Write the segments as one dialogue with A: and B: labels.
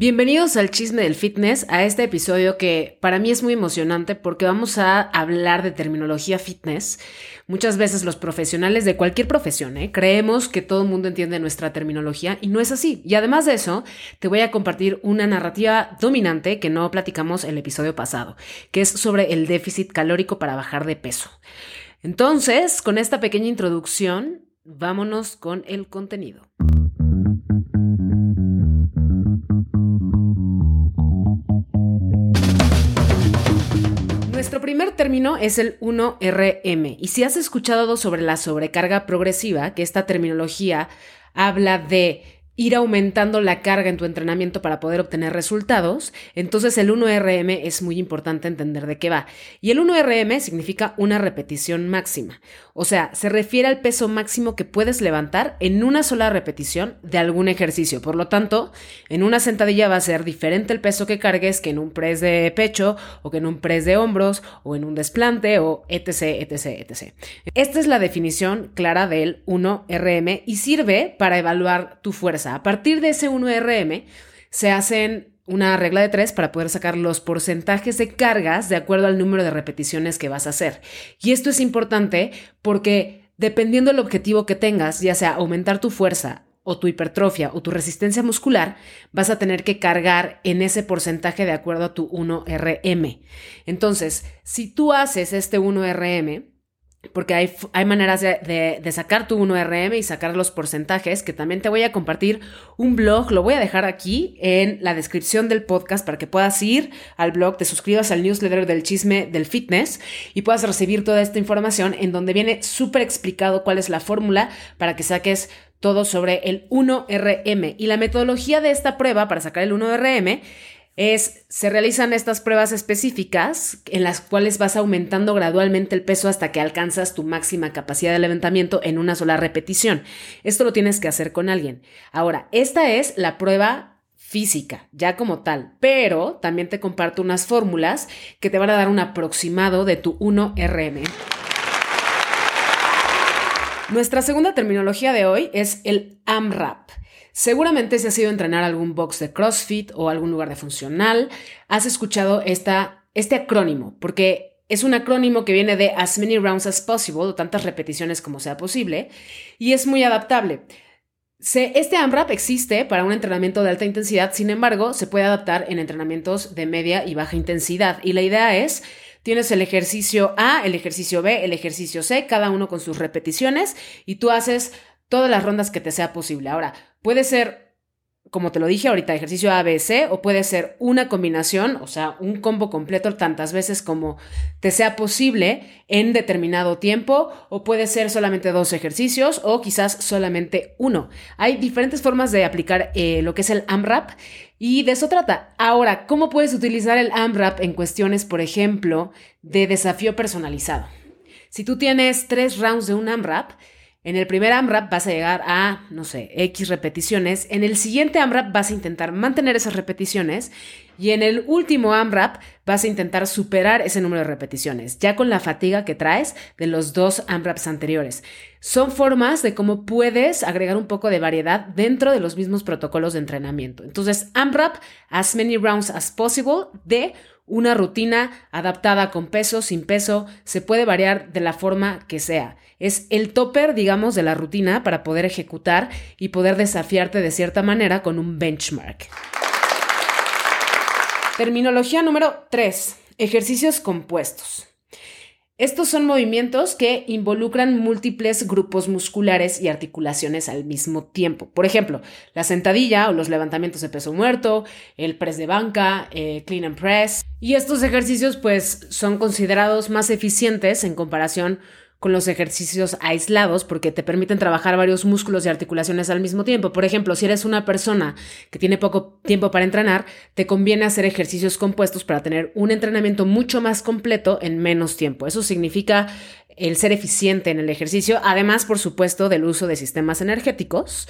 A: Bienvenidos al chisme del fitness, a este episodio que para mí es muy emocionante porque vamos a hablar de terminología fitness. Muchas veces los profesionales de cualquier profesión ¿eh? creemos que todo el mundo entiende nuestra terminología y no es así. Y además de eso, te voy a compartir una narrativa dominante que no platicamos el episodio pasado, que es sobre el déficit calórico para bajar de peso. Entonces, con esta pequeña introducción, vámonos con el contenido. Primer término es el 1RM y si has escuchado sobre la sobrecarga progresiva, que esta terminología habla de ir aumentando la carga en tu entrenamiento para poder obtener resultados, entonces el 1RM es muy importante entender de qué va. Y el 1RM significa una repetición máxima, o sea, se refiere al peso máximo que puedes levantar en una sola repetición de algún ejercicio. Por lo tanto, en una sentadilla va a ser diferente el peso que cargues que en un press de pecho o que en un press de hombros o en un desplante o etc, etc, etc. Esta es la definición clara del 1RM y sirve para evaluar tu fuerza a partir de ese 1RM se hacen una regla de tres para poder sacar los porcentajes de cargas de acuerdo al número de repeticiones que vas a hacer. Y esto es importante porque dependiendo del objetivo que tengas, ya sea aumentar tu fuerza o tu hipertrofia o tu resistencia muscular, vas a tener que cargar en ese porcentaje de acuerdo a tu 1RM. Entonces, si tú haces este 1RM, porque hay, hay maneras de, de, sacar tu 1RM y sacar los porcentajes, que también te voy a compartir un blog, lo voy a dejar aquí en la descripción del podcast para que puedas ir al blog, te suscribas al newsletter del chisme del fitness y puedas recibir toda esta información en donde viene súper explicado cuál es la fórmula para que saques todo sobre el 1RM. Y la metodología de esta prueba para sacar el 1RM es, se realizan estas pruebas específicas en las cuales vas aumentando gradualmente el peso hasta que alcanzas tu máxima capacidad de levantamiento en una sola repetición. Esto lo tienes que hacer con alguien. Ahora, esta es la prueba física, ya como tal, pero también te comparto unas fórmulas que te van a dar un aproximado de tu 1RM. Nuestra segunda terminología de hoy es el AMRAP. Seguramente si has ido a entrenar algún box de CrossFit o algún lugar de funcional, has escuchado esta, este acrónimo, porque es un acrónimo que viene de as many rounds as possible, o tantas repeticiones como sea posible, y es muy adaptable. este AMRAP existe para un entrenamiento de alta intensidad, sin embargo, se puede adaptar en entrenamientos de media y baja intensidad. Y la idea es, tienes el ejercicio A, el ejercicio B, el ejercicio C, cada uno con sus repeticiones, y tú haces todas las rondas que te sea posible. Ahora, puede ser, como te lo dije ahorita, ejercicio ABC o puede ser una combinación, o sea, un combo completo tantas veces como te sea posible en determinado tiempo o puede ser solamente dos ejercicios o quizás solamente uno. Hay diferentes formas de aplicar eh, lo que es el AMRAP y de eso trata. Ahora, ¿cómo puedes utilizar el AMRAP en cuestiones, por ejemplo, de desafío personalizado? Si tú tienes tres rounds de un AMRAP, en el primer AMRAP vas a llegar a, no sé, X repeticiones. En el siguiente AMRAP vas a intentar mantener esas repeticiones. Y en el último AMRAP vas a intentar superar ese número de repeticiones, ya con la fatiga que traes de los dos AMRAPs anteriores. Son formas de cómo puedes agregar un poco de variedad dentro de los mismos protocolos de entrenamiento. Entonces, AMRAP, as many rounds as possible, de una rutina adaptada con peso, sin peso, se puede variar de la forma que sea. Es el topper, digamos, de la rutina para poder ejecutar y poder desafiarte de cierta manera con un benchmark. Terminología número 3. Ejercicios compuestos. Estos son movimientos que involucran múltiples grupos musculares y articulaciones al mismo tiempo. Por ejemplo, la sentadilla o los levantamientos de peso muerto, el press de banca, eh, clean and press. Y estos ejercicios pues son considerados más eficientes en comparación con los ejercicios aislados porque te permiten trabajar varios músculos y articulaciones al mismo tiempo. Por ejemplo, si eres una persona que tiene poco tiempo para entrenar, te conviene hacer ejercicios compuestos para tener un entrenamiento mucho más completo en menos tiempo. Eso significa el ser eficiente en el ejercicio, además, por supuesto, del uso de sistemas energéticos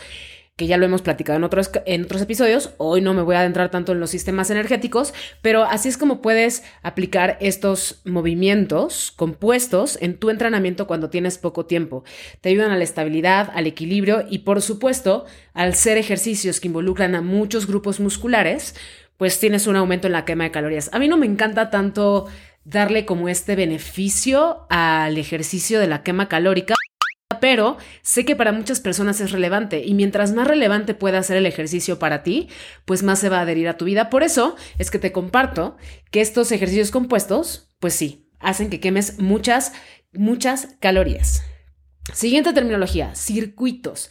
A: que ya lo hemos platicado en otros, en otros episodios. Hoy no me voy a adentrar tanto en los sistemas energéticos, pero así es como puedes aplicar estos movimientos compuestos en tu entrenamiento cuando tienes poco tiempo. Te ayudan a la estabilidad, al equilibrio y por supuesto, al ser ejercicios que involucran a muchos grupos musculares, pues tienes un aumento en la quema de calorías. A mí no me encanta tanto darle como este beneficio al ejercicio de la quema calórica pero sé que para muchas personas es relevante y mientras más relevante pueda ser el ejercicio para ti, pues más se va a adherir a tu vida. Por eso es que te comparto que estos ejercicios compuestos, pues sí, hacen que quemes muchas, muchas calorías. Siguiente terminología, circuitos.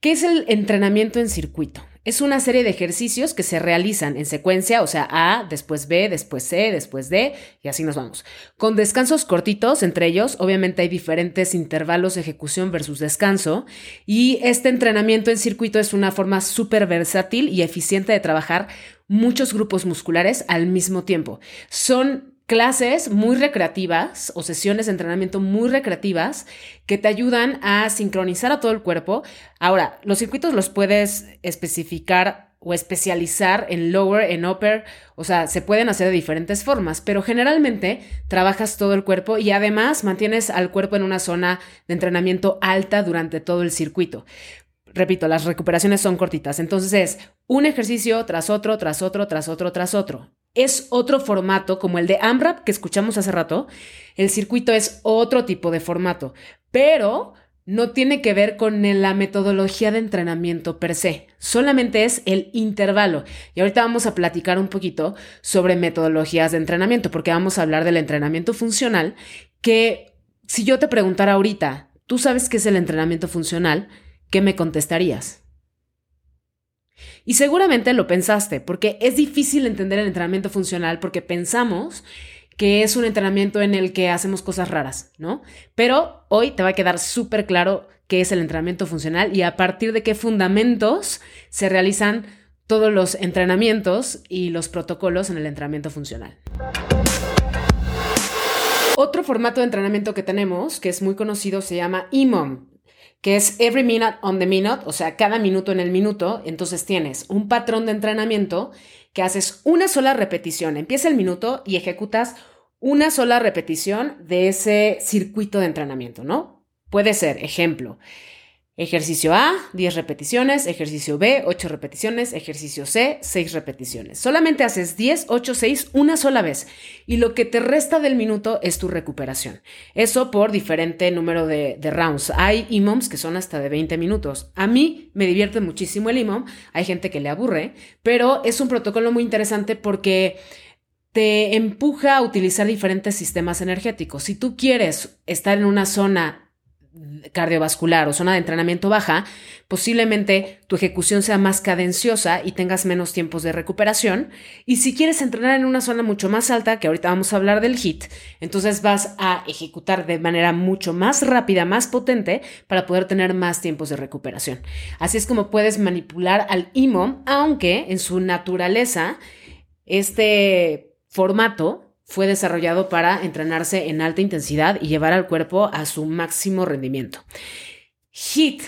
A: ¿Qué es el entrenamiento en circuito? Es una serie de ejercicios que se realizan en secuencia, o sea, A, después B, después C, después D, y así nos vamos. Con descansos cortitos entre ellos, obviamente hay diferentes intervalos de ejecución versus descanso, y este entrenamiento en circuito es una forma súper versátil y eficiente de trabajar muchos grupos musculares al mismo tiempo. Son clases muy recreativas o sesiones de entrenamiento muy recreativas que te ayudan a sincronizar a todo el cuerpo. Ahora, los circuitos los puedes especificar o especializar en lower, en upper, o sea, se pueden hacer de diferentes formas, pero generalmente trabajas todo el cuerpo y además mantienes al cuerpo en una zona de entrenamiento alta durante todo el circuito. Repito, las recuperaciones son cortitas, entonces es un ejercicio tras otro, tras otro, tras otro, tras otro es otro formato como el de AMRAP que escuchamos hace rato. El circuito es otro tipo de formato, pero no tiene que ver con la metodología de entrenamiento per se, solamente es el intervalo. Y ahorita vamos a platicar un poquito sobre metodologías de entrenamiento, porque vamos a hablar del entrenamiento funcional, que si yo te preguntara ahorita, ¿tú sabes qué es el entrenamiento funcional? ¿Qué me contestarías? Y seguramente lo pensaste, porque es difícil entender el entrenamiento funcional porque pensamos que es un entrenamiento en el que hacemos cosas raras, ¿no? Pero hoy te va a quedar súper claro qué es el entrenamiento funcional y a partir de qué fundamentos se realizan todos los entrenamientos y los protocolos en el entrenamiento funcional. Otro formato de entrenamiento que tenemos, que es muy conocido, se llama EMOM, que es every minute on the minute, o sea, cada minuto en el minuto. Entonces tienes un patrón de entrenamiento que haces una sola repetición. Empieza el minuto y ejecutas una sola repetición de ese circuito de entrenamiento, ¿no? Puede ser, ejemplo, Ejercicio A, 10 repeticiones, ejercicio B, 8 repeticiones, ejercicio C, 6 repeticiones. Solamente haces 10, 8, 6 una sola vez y lo que te resta del minuto es tu recuperación. Eso por diferente número de, rounds. Hay IMOMs que son hasta de 20 minutos. A mí me divierte muchísimo el IMOM, hay gente que le aburre, pero es un protocolo muy interesante porque te empuja a utilizar diferentes sistemas energéticos. Si tú quieres estar en una zona cardiovascular o zona de entrenamiento baja, posiblemente tu ejecución sea más cadenciosa y tengas menos tiempos de recuperación. Y si quieres entrenar en una zona mucho más alta, que ahorita vamos a hablar del HIT, entonces vas a ejecutar de manera mucho más rápida, más potente, para poder tener más tiempos de recuperación. Así es como puedes manipular al IMO, aunque en su naturaleza, este formato fue desarrollado para entrenarse en alta intensidad y llevar al cuerpo a su máximo rendimiento. HIT.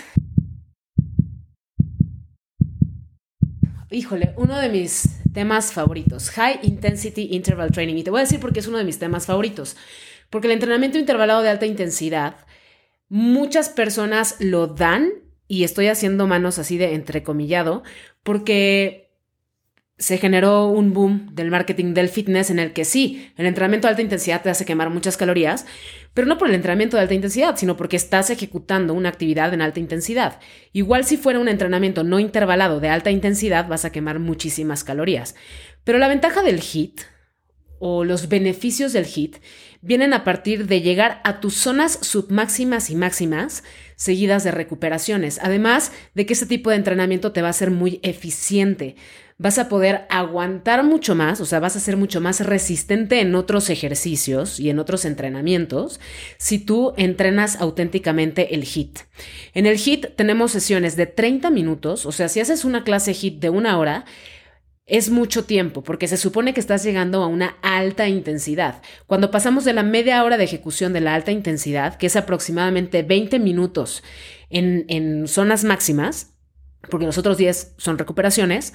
A: Híjole, uno de mis temas favoritos, High Intensity Interval Training. Y te voy a decir por qué es uno de mis temas favoritos. Porque el entrenamiento intervalado de alta intensidad, muchas personas lo dan, y estoy haciendo manos así de entrecomillado, porque se generó un boom del marketing del fitness en el que sí, el entrenamiento de alta intensidad te hace quemar muchas calorías, pero no por el entrenamiento de alta intensidad, sino porque estás ejecutando una actividad en alta intensidad. Igual si fuera un entrenamiento no intervalado de alta intensidad, vas a quemar muchísimas calorías. Pero la ventaja del HIT o los beneficios del HIT vienen a partir de llegar a tus zonas submáximas y máximas seguidas de recuperaciones. Además de que ese tipo de entrenamiento te va a ser muy eficiente vas a poder aguantar mucho más, o sea, vas a ser mucho más resistente en otros ejercicios y en otros entrenamientos si tú entrenas auténticamente el HIT. En el HIT tenemos sesiones de 30 minutos, o sea, si haces una clase HIT de una hora, es mucho tiempo porque se supone que estás llegando a una alta intensidad. Cuando pasamos de la media hora de ejecución de la alta intensidad, que es aproximadamente 20 minutos en, zonas máximas, porque los otros 10 son recuperaciones,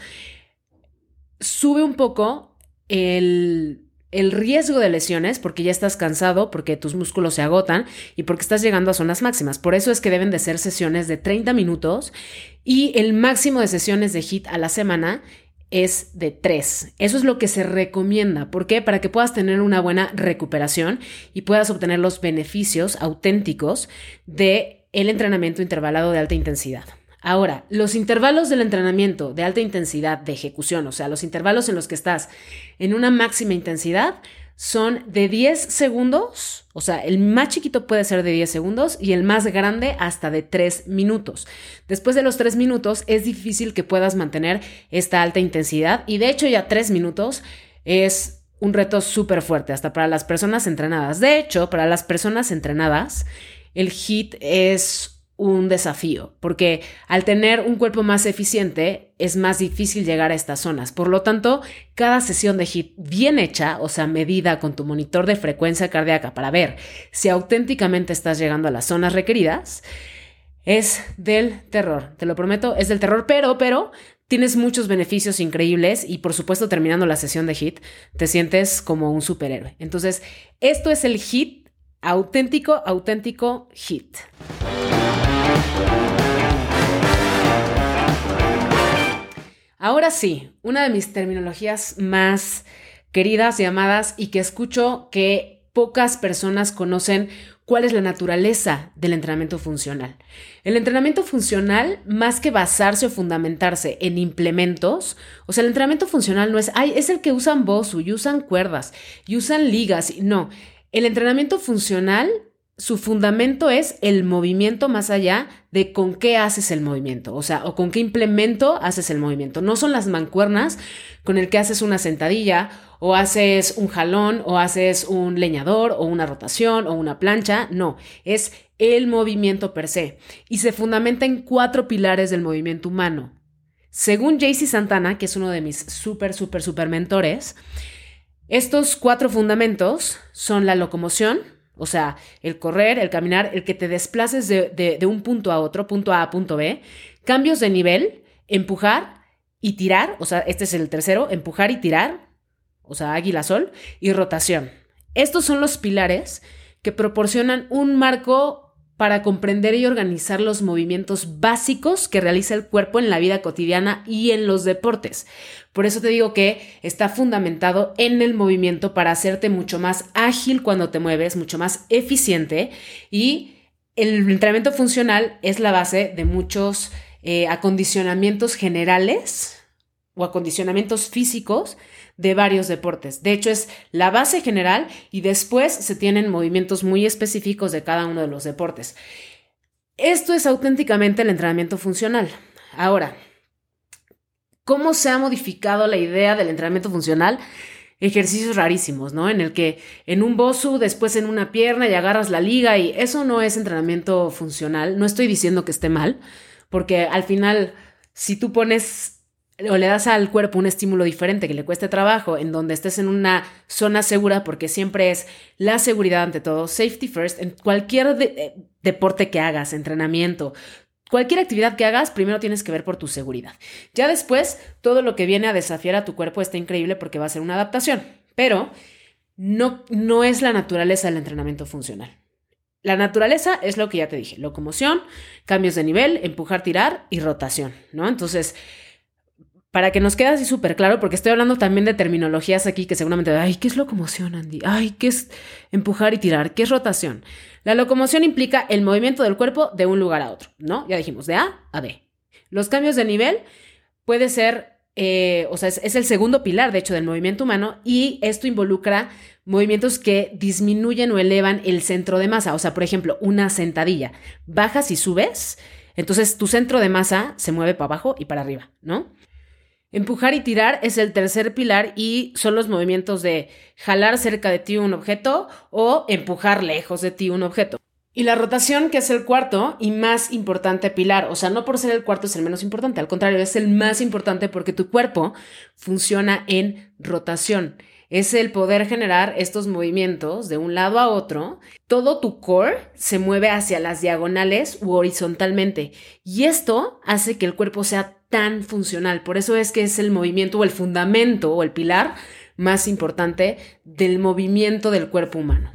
A: sube un poco el, el riesgo de lesiones porque ya estás cansado, porque tus músculos se agotan y porque estás llegando a zonas máximas. Por eso es que deben de ser sesiones de 30 minutos y el máximo de sesiones de HIT a la semana es de 3. Eso es lo que se recomienda. ¿Por qué? Para que puedas tener una buena recuperación y puedas obtener los beneficios auténticos de el entrenamiento intervalado de alta intensidad. Ahora, los intervalos del entrenamiento de alta intensidad de ejecución, o sea, los intervalos en los que estás en una máxima intensidad, son de 10 segundos, o sea, el más chiquito puede ser de 10 segundos y el más grande hasta de 3 minutos. Después de los 3 minutos es difícil que puedas mantener esta alta intensidad y de hecho ya 3 minutos es un reto súper fuerte, hasta para las personas entrenadas. De hecho, para las personas entrenadas, el HIT es un desafío, porque al tener un cuerpo más eficiente es más difícil llegar a estas zonas. Por lo tanto, cada sesión de HIT bien hecha, o sea, medida con tu monitor de frecuencia cardíaca para ver si auténticamente estás llegando a las zonas requeridas, es del terror. Te lo prometo, es del terror, pero, pero tienes muchos beneficios increíbles y por supuesto terminando la sesión de HIT te sientes como un superhéroe. Entonces, esto es el HIT auténtico, auténtico HIT. Ahora sí, una de mis terminologías más queridas, llamadas y que escucho que pocas personas conocen cuál es la naturaleza del entrenamiento funcional. El entrenamiento funcional, más que basarse o fundamentarse en implementos, o sea, el entrenamiento funcional no es, ay, es el que usan BOSU y usan cuerdas y usan ligas. No, el entrenamiento funcional su fundamento es el movimiento más allá de con qué haces el movimiento, o sea, o con qué implemento haces el movimiento. No son las mancuernas con el que haces una sentadilla o haces un jalón o haces un leñador o una rotación o una plancha, no, es el movimiento per se y se fundamenta en cuatro pilares del movimiento humano. Según JC Santana, que es uno de mis súper, súper, súper mentores, estos cuatro fundamentos son la locomoción, o sea, el correr, el caminar, el que te desplaces de, un punto a otro, punto A a punto B, cambios de nivel, empujar y tirar, o sea, este es el tercero, empujar y tirar, o sea, águila sol, y rotación. Estos son los pilares que proporcionan un marco para comprender y organizar los movimientos básicos que realiza el cuerpo en la vida cotidiana y en los deportes. Por eso te digo que está fundamentado en el movimiento para hacerte mucho más ágil cuando te mueves, mucho más eficiente y el entrenamiento funcional es la base de muchos eh, acondicionamientos generales o acondicionamientos físicos de varios deportes. De hecho, es la base general y después se tienen movimientos muy específicos de cada uno de los deportes. Esto es auténticamente el entrenamiento funcional. Ahora, ¿cómo se ha modificado la idea del entrenamiento funcional? Ejercicios rarísimos, ¿no? En el que en un bosu, después en una pierna y agarras la liga y eso no es entrenamiento funcional. No estoy diciendo que esté mal, porque al final, si tú pones o le das al cuerpo un estímulo diferente que le cueste trabajo, en donde estés en una zona segura, porque siempre es la seguridad ante todo, safety first, en cualquier eh, deporte que hagas, entrenamiento, cualquier actividad que hagas, primero tienes que ver por tu seguridad. Ya después, todo lo que viene a desafiar a tu cuerpo está increíble porque va a ser una adaptación, pero no, no es la naturaleza del entrenamiento funcional. La naturaleza es lo que ya te dije, locomoción, cambios de nivel, empujar, tirar y rotación, ¿no? Entonces, para que nos quede así súper claro, porque estoy hablando también de terminologías aquí que seguramente, ay, ¿qué es locomoción, Andy? Ay, ¿qué es empujar y tirar? ¿Qué es rotación? La locomoción implica el movimiento del cuerpo de un lugar a otro, ¿no? Ya dijimos, de A a B. Los cambios de nivel puede ser, eh, o sea, es, es el segundo pilar, de hecho, del movimiento humano y esto involucra movimientos que disminuyen o elevan el centro de masa. O sea, por ejemplo, una sentadilla. Bajas y subes, entonces tu centro de masa se mueve para abajo y para arriba, ¿no? Empujar y tirar es el tercer pilar y son los movimientos de jalar cerca de ti un objeto o empujar lejos de ti un objeto. Y la rotación, que es el cuarto y más importante pilar, o sea, no por ser el cuarto es el menos importante, al contrario, es el más importante porque tu cuerpo funciona en rotación. es el poder generar estos movimientos de un lado a otro. Todo tu core se mueve hacia las diagonales u horizontalmente y esto hace que el cuerpo sea tan funcional. Por eso es que es el movimiento o el fundamento o el pilar más importante del movimiento del cuerpo humano.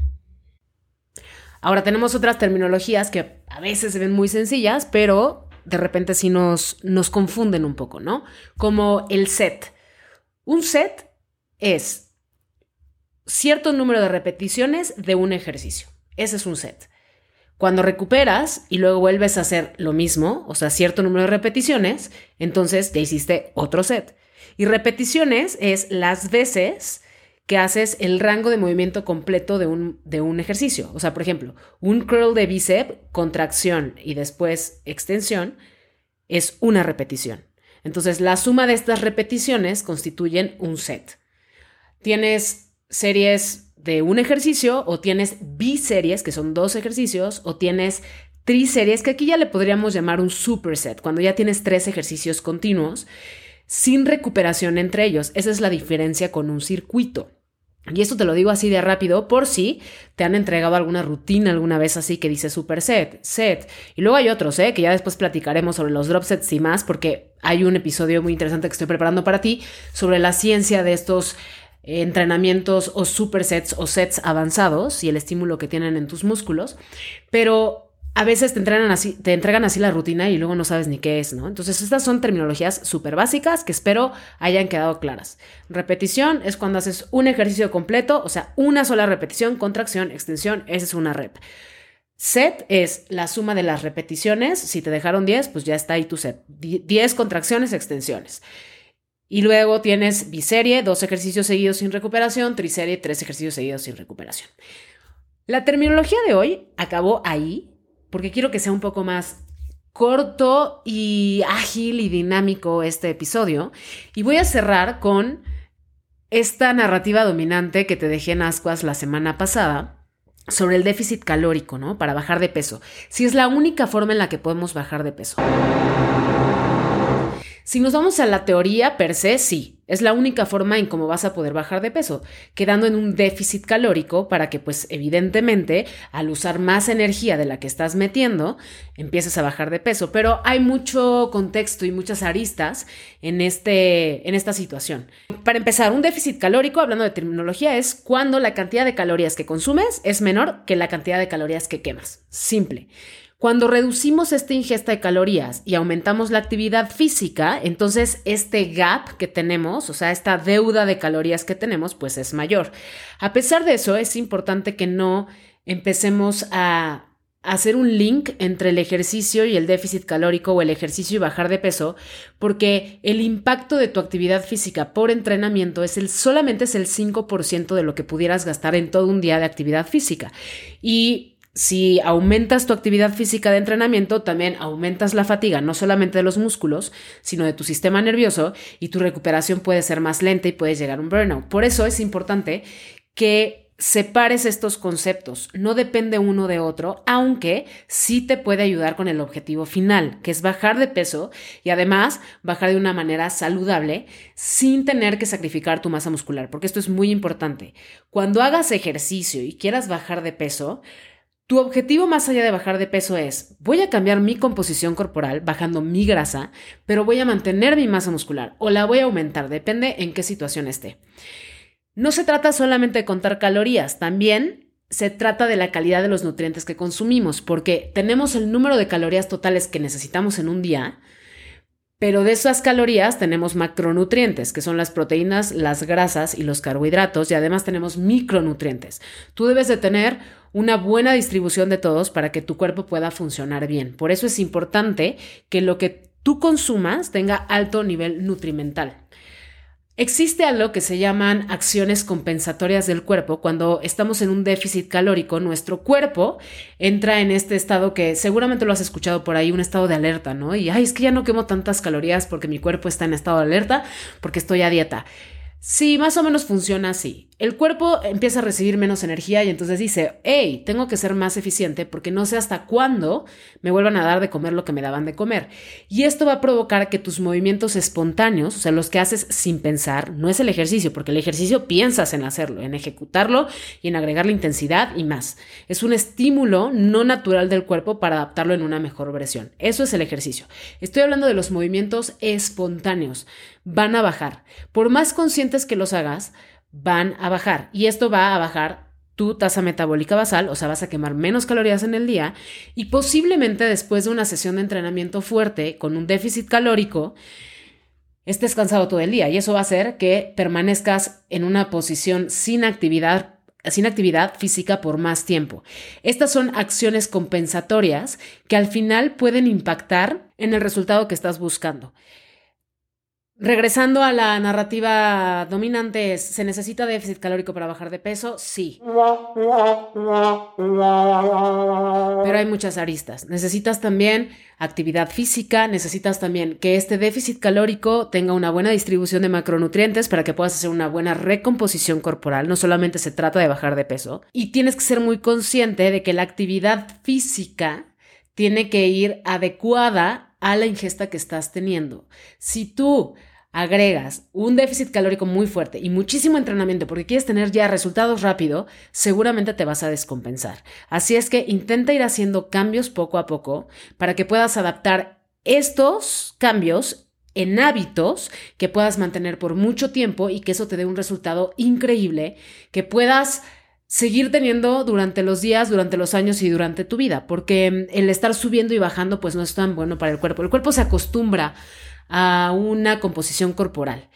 A: Ahora tenemos otras terminologías que a veces se ven muy sencillas, pero de repente sí nos, nos confunden un poco, ¿no? Como el set. Un set es cierto número de repeticiones de un ejercicio. Ese es un set. Cuando recuperas y luego vuelves a hacer lo mismo, o sea, cierto número de repeticiones, entonces ya hiciste otro set. Y repeticiones es las veces que haces el rango de movimiento completo de un, de un ejercicio. O sea, por ejemplo, un curl de bíceps, contracción y después extensión, es una repetición. Entonces, la suma de estas repeticiones constituyen un set. Tienes series de un ejercicio o tienes biseries, que son dos ejercicios, o tienes triseries, que aquí ya le podríamos llamar un superset, cuando ya tienes tres ejercicios continuos sin recuperación entre ellos. Esa es la diferencia con un circuito. Y esto te lo digo así de rápido por si te han entregado alguna rutina alguna vez así que dice superset, set. Y luego hay otros, ¿eh? que ya después platicaremos sobre los drop sets y más, porque hay un episodio muy interesante que estoy preparando para ti sobre la ciencia de estos entrenamientos o supersets o sets avanzados y el estímulo que tienen en tus músculos, pero a veces te entregan así, te entregan así la rutina y luego no sabes ni qué es, ¿no? Entonces, estas son terminologías súper básicas que espero hayan quedado claras. Repetición es cuando haces un ejercicio completo, o sea, una sola repetición, contracción, extensión, esa es una rep. Set es la suma de las repeticiones. Si te dejaron 10, pues ya está ahí tu set. 10 contracciones, extensiones. Y luego tienes biserie, dos ejercicios seguidos sin recuperación, triserie, tres ejercicios seguidos sin recuperación. La terminología de hoy acabó ahí porque quiero que sea un poco más corto y ágil y dinámico este episodio. Y voy a cerrar con esta narrativa dominante que te dejé en ascuas la semana pasada sobre el déficit calórico, ¿no? Para bajar de peso. Si es la única forma en la que podemos bajar de peso. Si nos vamos a la teoría per se, sí, es la única forma en cómo vas a poder bajar de peso, quedando en un déficit calórico para que pues evidentemente al usar más energía de la que estás metiendo, empieces a bajar de peso. Pero hay mucho contexto y muchas aristas en, este, en esta situación. Para empezar, un déficit calórico, hablando de terminología, es cuando la cantidad de calorías que consumes es menor que la cantidad de calorías que quemas. Simple. Cuando reducimos esta ingesta de calorías y aumentamos la actividad física, entonces este gap que tenemos, o sea, esta deuda de calorías que tenemos, pues es mayor. A pesar de eso, es importante que no empecemos a hacer un link entre el ejercicio y el déficit calórico o el ejercicio y bajar de peso, porque el impacto de tu actividad física por entrenamiento es el solamente es el 5% de lo que pudieras gastar en todo un día de actividad física. Y si aumentas tu actividad física de entrenamiento, también aumentas la fatiga, no solamente de los músculos, sino de tu sistema nervioso y tu recuperación puede ser más lenta y puedes llegar a un burnout. Por eso es importante que separes estos conceptos. No depende uno de otro, aunque sí te puede ayudar con el objetivo final, que es bajar de peso y además bajar de una manera saludable sin tener que sacrificar tu masa muscular, porque esto es muy importante. Cuando hagas ejercicio y quieras bajar de peso, tu objetivo más allá de bajar de peso es, voy a cambiar mi composición corporal bajando mi grasa, pero voy a mantener mi masa muscular o la voy a aumentar, depende en qué situación esté. No se trata solamente de contar calorías, también se trata de la calidad de los nutrientes que consumimos, porque tenemos el número de calorías totales que necesitamos en un día, pero de esas calorías tenemos macronutrientes, que son las proteínas, las grasas y los carbohidratos, y además tenemos micronutrientes. Tú debes de tener una buena distribución de todos para que tu cuerpo pueda funcionar bien. Por eso es importante que lo que tú consumas tenga alto nivel nutrimental. Existe algo que se llaman acciones compensatorias del cuerpo. Cuando estamos en un déficit calórico, nuestro cuerpo entra en este estado que seguramente lo has escuchado por ahí, un estado de alerta, ¿no? Y, ay, es que ya no quemo tantas calorías porque mi cuerpo está en estado de alerta, porque estoy a dieta. Sí, más o menos funciona así. El cuerpo empieza a recibir menos energía y entonces dice, hey, tengo que ser más eficiente porque no sé hasta cuándo me vuelvan a dar de comer lo que me daban de comer. Y esto va a provocar que tus movimientos espontáneos, o sea, los que haces sin pensar, no es el ejercicio, porque el ejercicio piensas en hacerlo, en ejecutarlo y en agregarle intensidad y más. Es un estímulo no natural del cuerpo para adaptarlo en una mejor versión. Eso es el ejercicio. Estoy hablando de los movimientos espontáneos. Van a bajar. Por más conscientes que los hagas, van a bajar. Y esto va a bajar tu tasa metabólica basal, o sea, vas a quemar menos calorías en el día y posiblemente después de una sesión de entrenamiento fuerte con un déficit calórico, estés cansado todo el día y eso va a hacer que permanezcas en una posición sin actividad sin actividad física por más tiempo. Estas son acciones compensatorias que al final pueden impactar en el resultado que estás buscando. Regresando a la narrativa dominante, ¿se necesita déficit calórico para bajar de peso? Sí. Pero hay muchas aristas. Necesitas también actividad física, necesitas también que este déficit calórico tenga una buena distribución de macronutrientes para que puedas hacer una buena recomposición corporal. No solamente se trata de bajar de peso. Y tienes que ser muy consciente de que la actividad física tiene que ir adecuada a la ingesta que estás teniendo. Si tú agregas un déficit calórico muy fuerte y muchísimo entrenamiento porque quieres tener ya resultados rápido, seguramente te vas a descompensar. Así es que intenta ir haciendo cambios poco a poco para que puedas adaptar estos cambios en hábitos que puedas mantener por mucho tiempo y que eso te dé un resultado increíble, que puedas seguir teniendo durante los días, durante los años y durante tu vida, porque el estar subiendo y bajando pues no es tan bueno para el cuerpo. El cuerpo se acostumbra a una composición corporal.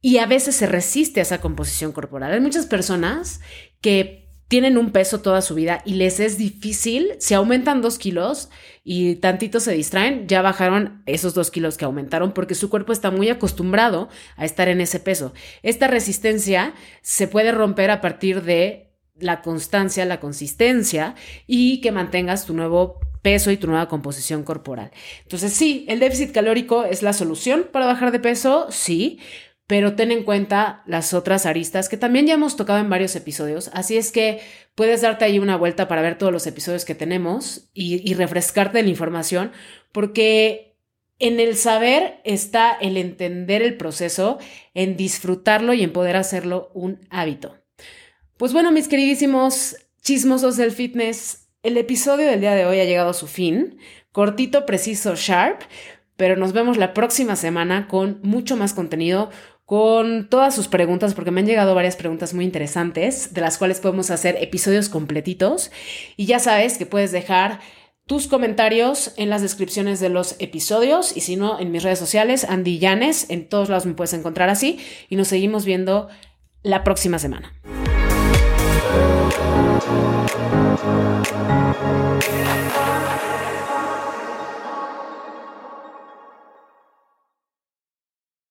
A: Y a veces se resiste a esa composición corporal. Hay muchas personas que tienen un peso toda su vida y les es difícil, si aumentan dos kilos y tantito se distraen, ya bajaron esos dos kilos que aumentaron porque su cuerpo está muy acostumbrado a estar en ese peso. Esta resistencia se puede romper a partir de la constancia, la consistencia y que mantengas tu nuevo peso y tu nueva composición corporal. Entonces, sí, el déficit calórico es la solución para bajar de peso, sí, pero ten en cuenta las otras aristas que también ya hemos tocado en varios episodios, así es que puedes darte ahí una vuelta para ver todos los episodios que tenemos y, refrescarte la información, porque en el saber está el entender el proceso, en disfrutarlo y en poder hacerlo un hábito. Pues bueno, mis queridísimos chismosos del fitness, el episodio del día de hoy ha llegado a su fin, cortito, preciso, sharp, pero nos vemos la próxima semana con mucho más contenido, con todas sus preguntas, porque me han llegado varias preguntas muy interesantes, de las cuales podemos hacer episodios completitos. Y ya sabes que puedes dejar tus comentarios en las descripciones de los episodios y si no, en mis redes sociales, Andy Llanes, en todos lados me puedes encontrar así y nos seguimos viendo la próxima semana.